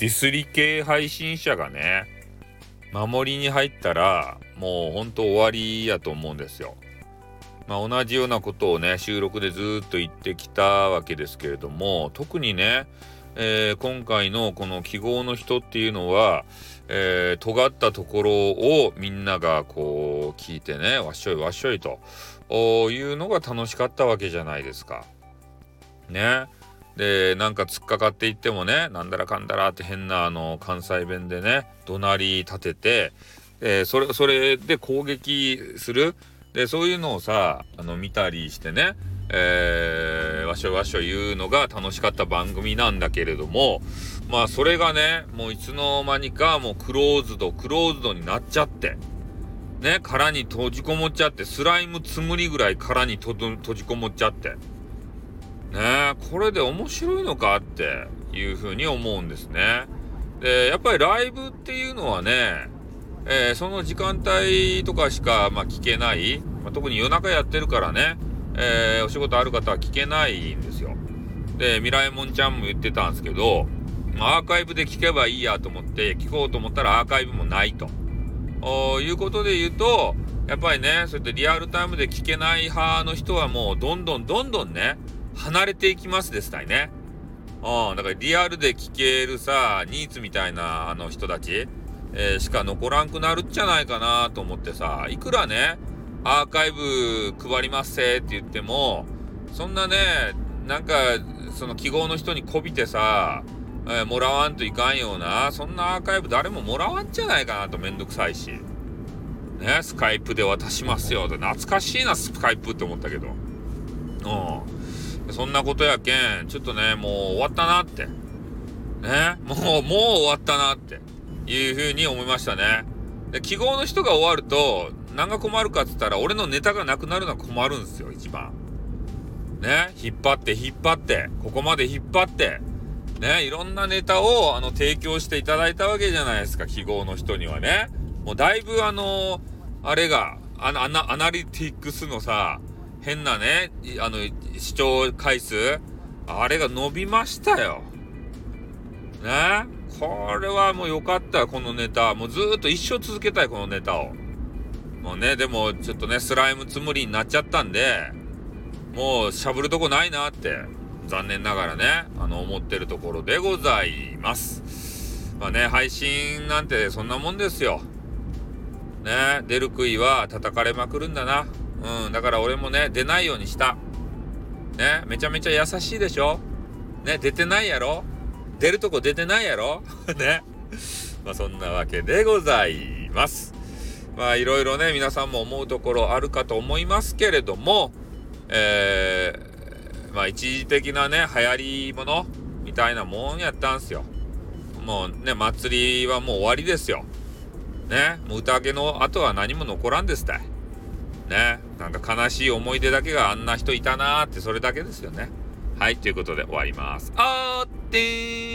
ディスり系配信者がね守りに入ったらもうほんと終わりやと思うんですよ。まあ、同じようなことをね収録でずっと言ってきたわけですけれども特にね、えー、今回のこの記号の人っていうのは、えー、尖ったところをみんながこう聞いてねわっしょいわっしょいというのが楽しかったわけじゃないですか。ね。でなんか突っかかっていってもねなんだらかんだらって変なあの関西弁でね怒鳴り立てて、え、それそれで攻撃するでそういうのをさあの見たりしてねえー、わしょわしょ言うのが楽しかった番組なんだけれどもまあそれがねもういつの間にかもうクローズドクローズドになっちゃってね殻に閉じこもっちゃってスライムつむりぐらい殻に閉じこもっちゃって。ねこれで面白いのかっていうふうに思うんですね。で、やっぱりライブっていうのはね、えー、その時間帯とかしか、まあ、聞けない、まあ、特に夜中やってるからね、えー、お仕事ある方は聞けないんですよ。で、ミライモンちゃんも言ってたんですけど、まあ、アーカイブで聞けばいいやと思って聞こうと思ったらアーカイブもないと。いうことで言うと、やっぱりね、そうやってリアルタイムで聞けない派の人はもうどんどんどんどんね、離れていきますですたいね。うん、だからリアルで聞けるさ、ニーツみたいなあの人たち、えー、しか残らんくなるんじゃないかなと思ってさ、いくらね、アーカイブ配りますせって言っても、そんなね、なんか、その記号の人にこびてさ、えー、もらわんといかんような、そんなアーカイブ誰ももらわんじゃないかなとめんどくさいし。ね、スカイプで渡しますよ。懐かしいな、スカイプって思ったけど。うん。そんなことやけん、ちょっとね、もう終わったなって。ね、もう、もう終わったなっていうふうに思いましたね。で、記号の人が終わると、何が困るかっつったら、俺のネタがなくなるのは困るんですよ、一番。ね、引っ張って引っ張って、ここまで引っ張って、ね、いろんなネタを、あの、提供していただいたわけじゃないですか、記号の人にはね。もうだいぶあの、あれが、あの、アナアナリティクスのさ、変なね、あの、視聴回数、あれが伸びましたよ。ね？これはもう良かったこのネタ。もうずっと一生続けたい、このネタを。もうね、でもちょっとね、スライムつむりになっちゃったんで、もうしゃぶるとこないなって、残念ながらね、あの、思ってるところでございます。まあね、配信なんてそんなもんですよ。ね、出る杭は叩かれまくるんだな。うん、だから俺もね、出ないようにした。ね、めちゃめちゃ優しいでしょ？ね、出てないやろ？出るとこ出てないやろ？ね。まあそんなわけでございます。まあいろいろね、皆さんも思うところあるかと思いますけれども、えー、まあ一時的なね、流行りものみたいなもんやったんすよ。もうね、祭りはもう終わりですよ。ね、もう宴の後は何も残らんですたい。ね。なんか悲しい思い出だけがあんな人いたなーってそれだけですよね。はい、ということで終わります。あーってー